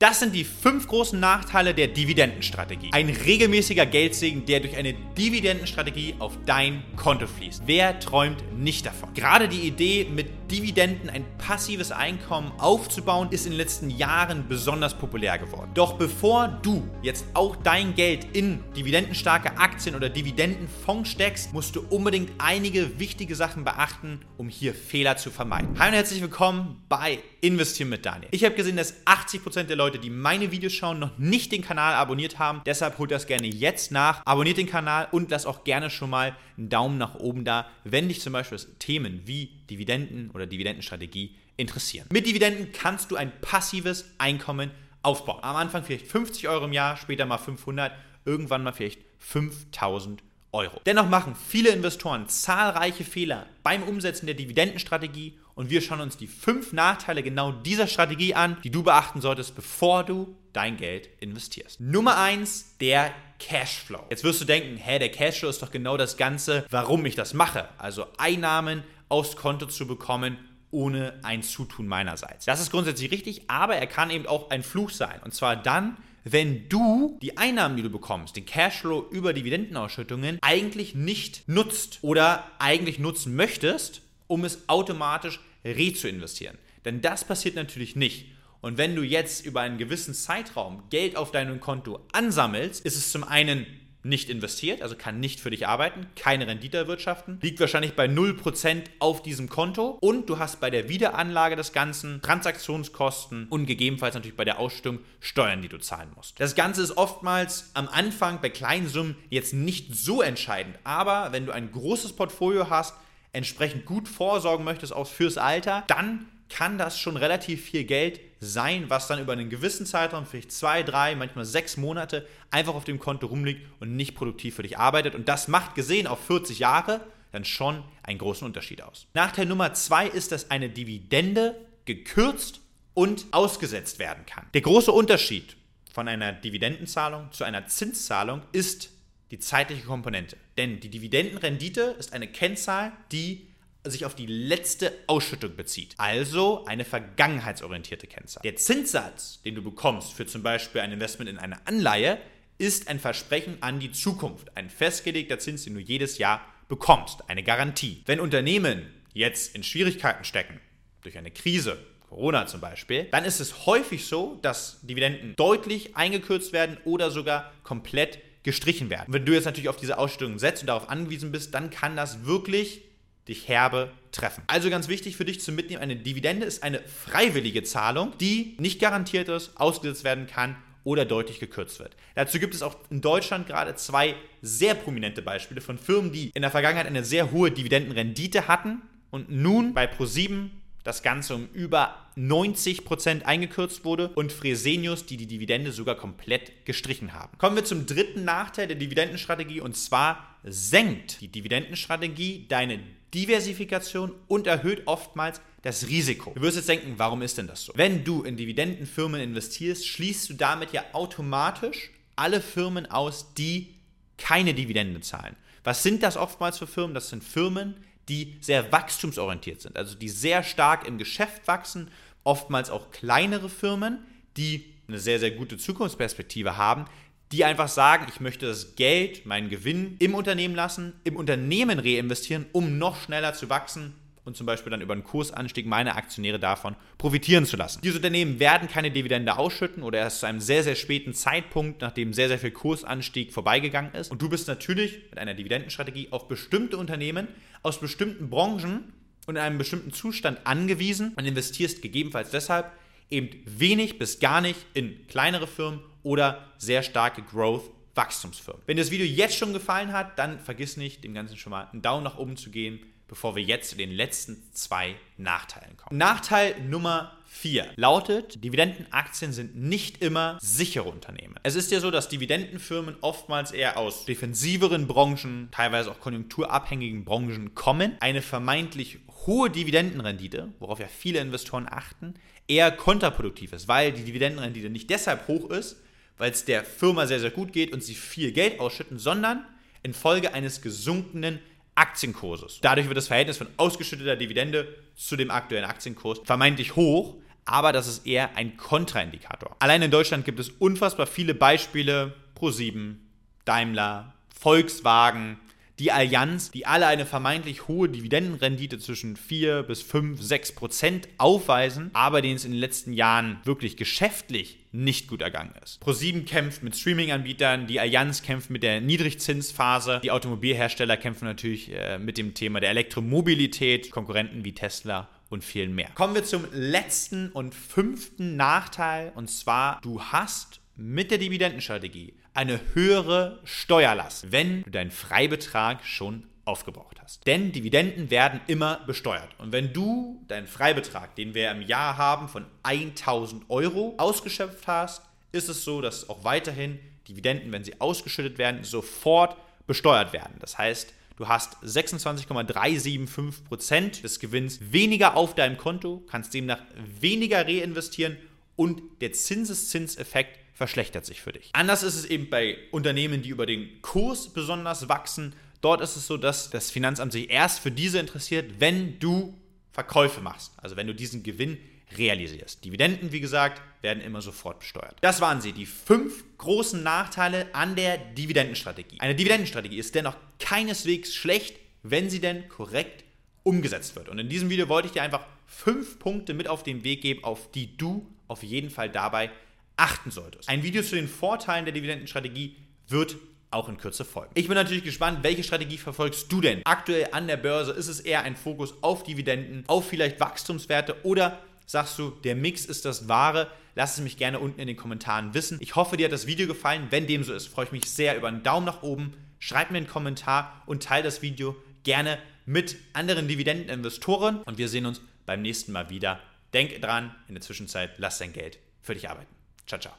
Das sind die fünf großen Nachteile der Dividendenstrategie. Ein regelmäßiger Geldsegen, der durch eine Dividendenstrategie auf dein Konto fließt. Wer träumt nicht davon? Gerade die Idee, mit Dividenden ein passives Einkommen aufzubauen, ist in den letzten Jahren besonders populär geworden. Doch bevor du jetzt auch dein Geld in dividendenstarke Aktien oder Dividendenfonds steckst, musst du unbedingt einige wichtige Sachen beachten, um hier Fehler zu vermeiden. Hallo und herzlich willkommen bei Investieren mit Daniel. Ich habe gesehen, dass 80% der Leute die meine Videos schauen, noch nicht den Kanal abonniert haben. Deshalb holt das gerne jetzt nach. Abonniert den Kanal und lass auch gerne schon mal einen Daumen nach oben da, wenn dich zum Beispiel Themen wie Dividenden oder Dividendenstrategie interessieren. Mit Dividenden kannst du ein passives Einkommen aufbauen. Am Anfang vielleicht 50 Euro im Jahr, später mal 500, irgendwann mal vielleicht 5000 Euro. Dennoch machen viele Investoren zahlreiche Fehler beim Umsetzen der Dividendenstrategie und wir schauen uns die fünf Nachteile genau dieser Strategie an, die du beachten solltest, bevor du dein Geld investierst. Nummer eins, der Cashflow. Jetzt wirst du denken, hä, der Cashflow ist doch genau das Ganze, warum ich das mache. Also Einnahmen aufs Konto zu bekommen ohne ein Zutun meinerseits. Das ist grundsätzlich richtig, aber er kann eben auch ein Fluch sein. Und zwar dann, wenn du die Einnahmen, die du bekommst, den Cashflow über Dividendenausschüttungen, eigentlich nicht nutzt oder eigentlich nutzen möchtest, um es automatisch re zu investieren. Denn das passiert natürlich nicht. Und wenn du jetzt über einen gewissen Zeitraum Geld auf deinem Konto ansammelst, ist es zum einen nicht investiert, also kann nicht für dich arbeiten, keine Rendite erwirtschaften, liegt wahrscheinlich bei 0% auf diesem Konto und du hast bei der Wiederanlage des Ganzen Transaktionskosten und gegebenenfalls natürlich bei der Ausstellung Steuern, die du zahlen musst. Das Ganze ist oftmals am Anfang bei kleinen Summen jetzt nicht so entscheidend, aber wenn du ein großes Portfolio hast, entsprechend gut vorsorgen möchtest auch fürs Alter, dann kann das schon relativ viel Geld sein, was dann über einen gewissen Zeitraum, vielleicht zwei, drei, manchmal sechs Monate, einfach auf dem Konto rumliegt und nicht produktiv für dich arbeitet. Und das macht gesehen auf 40 Jahre dann schon einen großen Unterschied aus. Nachteil Nummer zwei ist, dass eine Dividende gekürzt und ausgesetzt werden kann. Der große Unterschied von einer Dividendenzahlung zu einer Zinszahlung ist die zeitliche Komponente. Denn die Dividendenrendite ist eine Kennzahl, die sich auf die letzte Ausschüttung bezieht. Also eine vergangenheitsorientierte Kennzahl. Der Zinssatz, den du bekommst für zum Beispiel ein Investment in eine Anleihe, ist ein Versprechen an die Zukunft. Ein festgelegter Zins, den du jedes Jahr bekommst. Eine Garantie. Wenn Unternehmen jetzt in Schwierigkeiten stecken, durch eine Krise, Corona zum Beispiel, dann ist es häufig so, dass Dividenden deutlich eingekürzt werden oder sogar komplett gestrichen werden. Wenn du jetzt natürlich auf diese Ausstellung setzt und darauf angewiesen bist, dann kann das wirklich dich herbe treffen. Also ganz wichtig für dich zu mitnehmen, eine Dividende ist eine freiwillige Zahlung, die nicht garantiert ist, ausgesetzt werden kann oder deutlich gekürzt wird. Dazu gibt es auch in Deutschland gerade zwei sehr prominente Beispiele von Firmen, die in der Vergangenheit eine sehr hohe Dividendenrendite hatten und nun bei Pro7 das Ganze um über 90% eingekürzt wurde und Fresenius, die die Dividende sogar komplett gestrichen haben. Kommen wir zum dritten Nachteil der Dividendenstrategie und zwar senkt die Dividendenstrategie deine Diversifikation und erhöht oftmals das Risiko. Du wirst jetzt denken, warum ist denn das so? Wenn du in Dividendenfirmen investierst, schließt du damit ja automatisch alle Firmen aus, die keine Dividende zahlen. Was sind das oftmals für Firmen? Das sind Firmen, die sehr wachstumsorientiert sind, also die sehr stark im Geschäft wachsen, oftmals auch kleinere Firmen, die eine sehr, sehr gute Zukunftsperspektive haben, die einfach sagen, ich möchte das Geld, meinen Gewinn im Unternehmen lassen, im Unternehmen reinvestieren, um noch schneller zu wachsen und zum Beispiel dann über einen Kursanstieg meine Aktionäre davon profitieren zu lassen. Diese Unternehmen werden keine Dividende ausschütten oder erst zu einem sehr, sehr späten Zeitpunkt, nachdem sehr, sehr viel Kursanstieg vorbeigegangen ist. Und du bist natürlich mit einer Dividendenstrategie auf bestimmte Unternehmen aus bestimmten Branchen und in einem bestimmten Zustand angewiesen und investierst gegebenenfalls deshalb eben wenig bis gar nicht in kleinere Firmen oder sehr starke Growth Wachstumsfirmen. Wenn dir das Video jetzt schon gefallen hat, dann vergiss nicht, dem Ganzen schon mal einen Daumen nach oben zu geben, bevor wir jetzt zu den letzten zwei Nachteilen kommen. Nachteil Nummer 4 lautet, Dividendenaktien sind nicht immer sichere Unternehmen. Es ist ja so, dass Dividendenfirmen oftmals eher aus defensiveren Branchen, teilweise auch konjunkturabhängigen Branchen kommen. Eine vermeintlich hohe Dividendenrendite, worauf ja viele Investoren achten, eher kontraproduktiv ist, weil die Dividendenrendite nicht deshalb hoch ist, weil es der Firma sehr, sehr gut geht und sie viel Geld ausschütten, sondern infolge eines gesunkenen Aktienkurses. Dadurch wird das Verhältnis von ausgeschütteter Dividende zu dem aktuellen Aktienkurs vermeintlich hoch, aber das ist eher ein Kontraindikator. Allein in Deutschland gibt es unfassbar viele Beispiele, Pro7, Daimler, Volkswagen, die Allianz, die alle eine vermeintlich hohe Dividendenrendite zwischen 4 bis 5, 6 Prozent aufweisen, aber denen es in den letzten Jahren wirklich geschäftlich nicht gut ergangen ist. Pro7 kämpft mit Streaming-Anbietern, die Allianz kämpft mit der Niedrigzinsphase, die Automobilhersteller kämpfen natürlich äh, mit dem Thema der Elektromobilität, Konkurrenten wie Tesla und vielen mehr. Kommen wir zum letzten und fünften Nachteil und zwar, du hast mit der Dividendenstrategie eine höhere Steuerlast, wenn du deinen Freibetrag schon aufgebraucht hast. Denn Dividenden werden immer besteuert. Und wenn du deinen Freibetrag, den wir im Jahr haben, von 1000 Euro ausgeschöpft hast, ist es so, dass auch weiterhin Dividenden, wenn sie ausgeschüttet werden, sofort besteuert werden. Das heißt, du hast 26,375% des Gewinns weniger auf deinem Konto, kannst demnach weniger reinvestieren und der Zinseszinseffekt verschlechtert sich für dich. Anders ist es eben bei Unternehmen, die über den Kurs besonders wachsen. Dort ist es so, dass das Finanzamt sich erst für diese interessiert, wenn du Verkäufe machst, also wenn du diesen Gewinn realisierst. Dividenden, wie gesagt, werden immer sofort besteuert. Das waren sie, die fünf großen Nachteile an der Dividendenstrategie. Eine Dividendenstrategie ist dennoch keineswegs schlecht, wenn sie denn korrekt umgesetzt wird. Und in diesem Video wollte ich dir einfach fünf Punkte mit auf den Weg geben, auf die du auf jeden Fall dabei achten solltest. Ein Video zu den Vorteilen der Dividendenstrategie wird auch in Kürze folgen. Ich bin natürlich gespannt, welche Strategie verfolgst du denn? Aktuell an der Börse ist es eher ein Fokus auf Dividenden, auf vielleicht Wachstumswerte oder sagst du, der Mix ist das Wahre? Lass es mich gerne unten in den Kommentaren wissen. Ich hoffe, dir hat das Video gefallen. Wenn dem so ist, freue ich mich sehr über einen Daumen nach oben. Schreib mir einen Kommentar und teile das Video gerne mit anderen Dividendeninvestoren. Und wir sehen uns beim nächsten Mal wieder. Denk dran, in der Zwischenzeit lass dein Geld für dich arbeiten. Ciao, ciao.